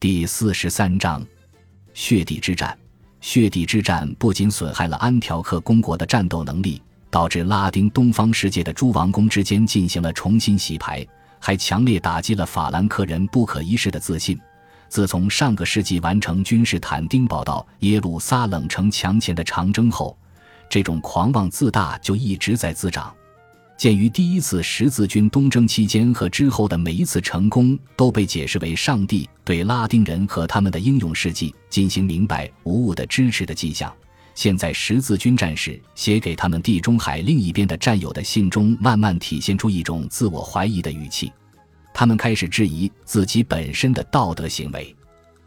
第四十三章，血地之战。血地之战不仅损害了安条克公国的战斗能力，导致拉丁东方世界的诸王公之间进行了重新洗牌，还强烈打击了法兰克人不可一世的自信。自从上个世纪完成君士坦丁堡到耶路撒冷城墙前的长征后，这种狂妄自大就一直在滋长。鉴于第一次十字军东征期间和之后的每一次成功都被解释为上帝对拉丁人和他们的英勇事迹进行明白无误的支持的迹象，现在十字军战士写给他们地中海另一边的战友的信中，慢慢体现出一种自我怀疑的语气。他们开始质疑自己本身的道德行为：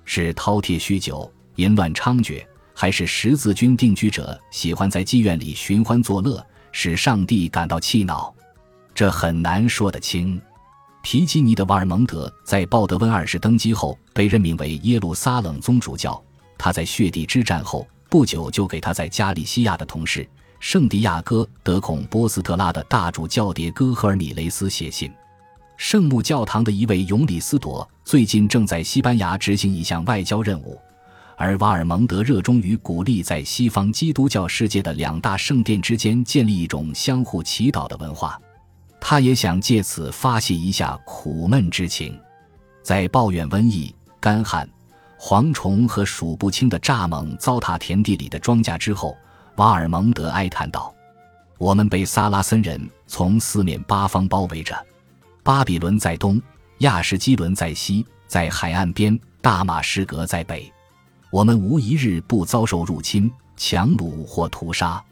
是饕餮酗酒、淫乱猖獗，还是十字军定居者喜欢在妓院里寻欢作乐？使上帝感到气恼，这很难说得清。皮基尼的瓦尔蒙德在鲍德温二世登基后被任命为耶路撒冷宗主教。他在血地之战后不久就给他在加利西亚的同事圣地亚哥德孔波斯特拉的大主教迭戈赫尔米雷斯写信。圣母教堂的一位永里斯朵最近正在西班牙执行一项外交任务。而瓦尔蒙德热衷于鼓励在西方基督教世界的两大圣殿之间建立一种相互祈祷的文化，他也想借此发泄一下苦闷之情。在抱怨瘟疫、干旱、蝗虫和数不清的蚱蜢糟蹋田地里的庄稼之后，瓦尔蒙德哀叹道：“我们被萨拉森人从四面八方包围着，巴比伦在东，亚什基伦在西，在海岸边，大马士革在北。”我们无一日不遭受入侵、强掳或屠杀，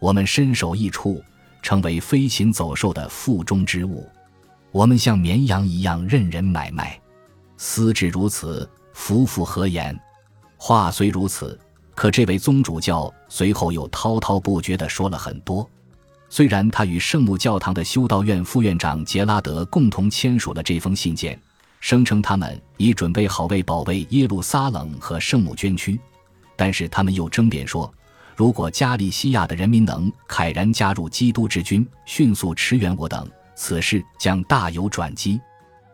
我们身首异处，成为飞禽走兽的腹中之物。我们像绵羊一样任人买卖。思之如此，夫复何言？话虽如此，可这位宗主教随后又滔滔不绝地说了很多。虽然他与圣母教堂的修道院副院长杰拉德共同签署了这封信件。声称他们已准备好为保卫耶路撒冷和圣母捐躯，但是他们又争辩说，如果加利西亚的人民能慨然加入基督之军，迅速驰援我等，此事将大有转机。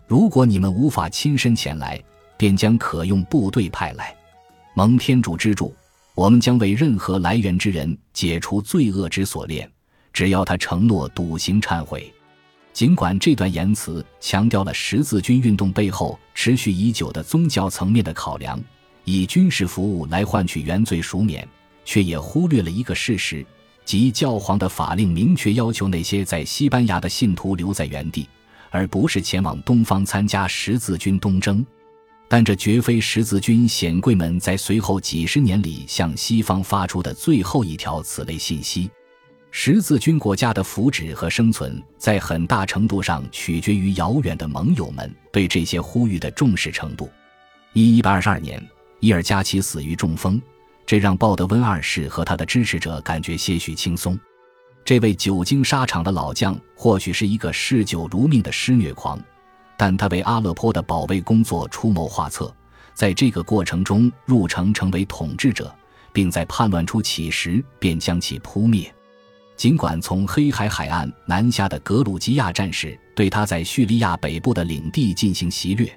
如果你们无法亲身前来，便将可用部队派来。蒙天主之助，我们将为任何来源之人解除罪恶之锁链，只要他承诺笃行忏悔。尽管这段言辞强调了十字军运动背后持续已久的宗教层面的考量，以军事服务来换取原罪赎免，却也忽略了一个事实，即教皇的法令明确要求那些在西班牙的信徒留在原地，而不是前往东方参加十字军东征。但这绝非十字军显贵们在随后几十年里向西方发出的最后一条此类信息。十字军国家的福祉和生存，在很大程度上取决于遥远的盟友们对这些呼吁的重视程度。一一百二十二年，伊尔加奇死于中风，这让鲍德温二世和他的支持者感觉些许轻松。这位久经沙场的老将，或许是一个嗜酒如命的施虐狂，但他为阿勒颇的保卫工作出谋划策，在这个过程中入城成为统治者，并在叛乱初起时便将其扑灭。尽管从黑海海岸南下的格鲁吉亚战士对他在叙利亚北部的领地进行袭掠，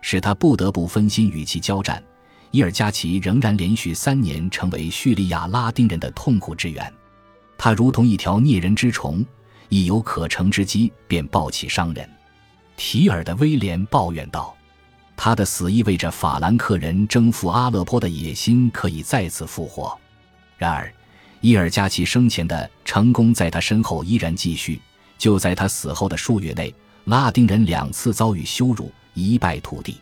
使他不得不分心与其交战，伊尔加奇仍然连续三年成为叙利亚拉丁人的痛苦之源。他如同一条啮人之虫，一有可乘之机便暴起伤人。提尔的威廉抱怨道：“他的死意味着法兰克人征服阿勒颇的野心可以再次复活。”然而。伊尔加奇生前的成功在他身后依然继续。就在他死后的数月内，拉丁人两次遭遇羞辱，一败涂地。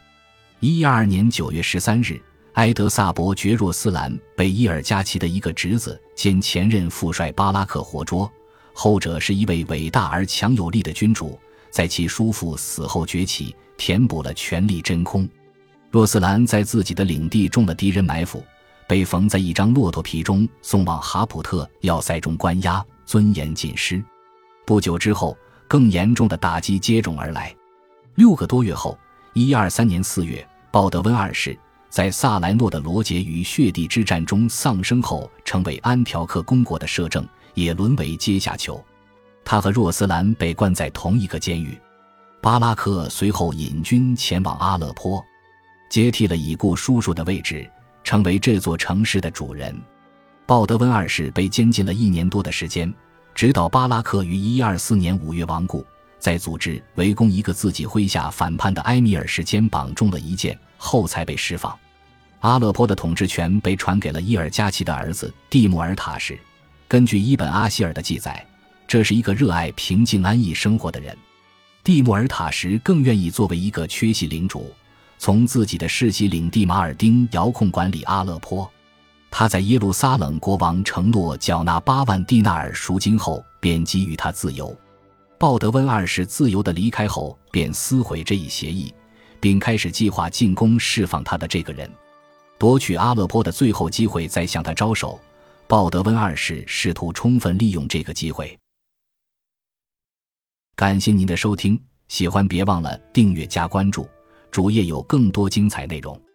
一二年九月十三日，埃德萨伯爵若斯兰被伊尔加奇的一个侄子兼前任副帅巴拉克活捉。后者是一位伟大而强有力的君主，在其叔父死后崛起，填补了权力真空。若斯兰在自己的领地中了敌人埋伏。被缝在一张骆驼皮中，送往哈普特要塞中关押，尊严尽失。不久之后，更严重的打击接踵而来。六个多月后，一二三年四月，鲍德温二世在萨莱诺的罗杰与血地之战中丧生后，成为安条克公国的摄政，也沦为阶下囚。他和若斯兰被关在同一个监狱。巴拉克随后引军前往阿勒颇。接替了已故叔叔的位置，成为这座城市的主人。鲍德温二世被监禁了一年多的时间，直到巴拉克于1124年5月亡故，在组织围攻一个自己麾下反叛的埃米尔时肩膀中了一箭后才被释放。阿勒颇的统治权被传给了伊尔加奇的儿子蒂穆尔塔什。根据伊本阿希尔的记载，这是一个热爱平静安逸生活的人。蒂穆尔塔什更愿意作为一个缺席领主，从自己的世袭领地马尔丁遥控管理阿勒颇。他在耶路撒冷国王承诺缴纳八万蒂纳尔赎金后，便给予他自由。鲍德温二世自由的离开后，便撕毁这一协议，并开始计划进攻释放他的这个人。夺取阿勒颇的最后机会，再向他招手。鲍德温二世试图充分利用这个机会。感谢您的收听，喜欢别忘了订阅加关注，主页有更多精彩内容。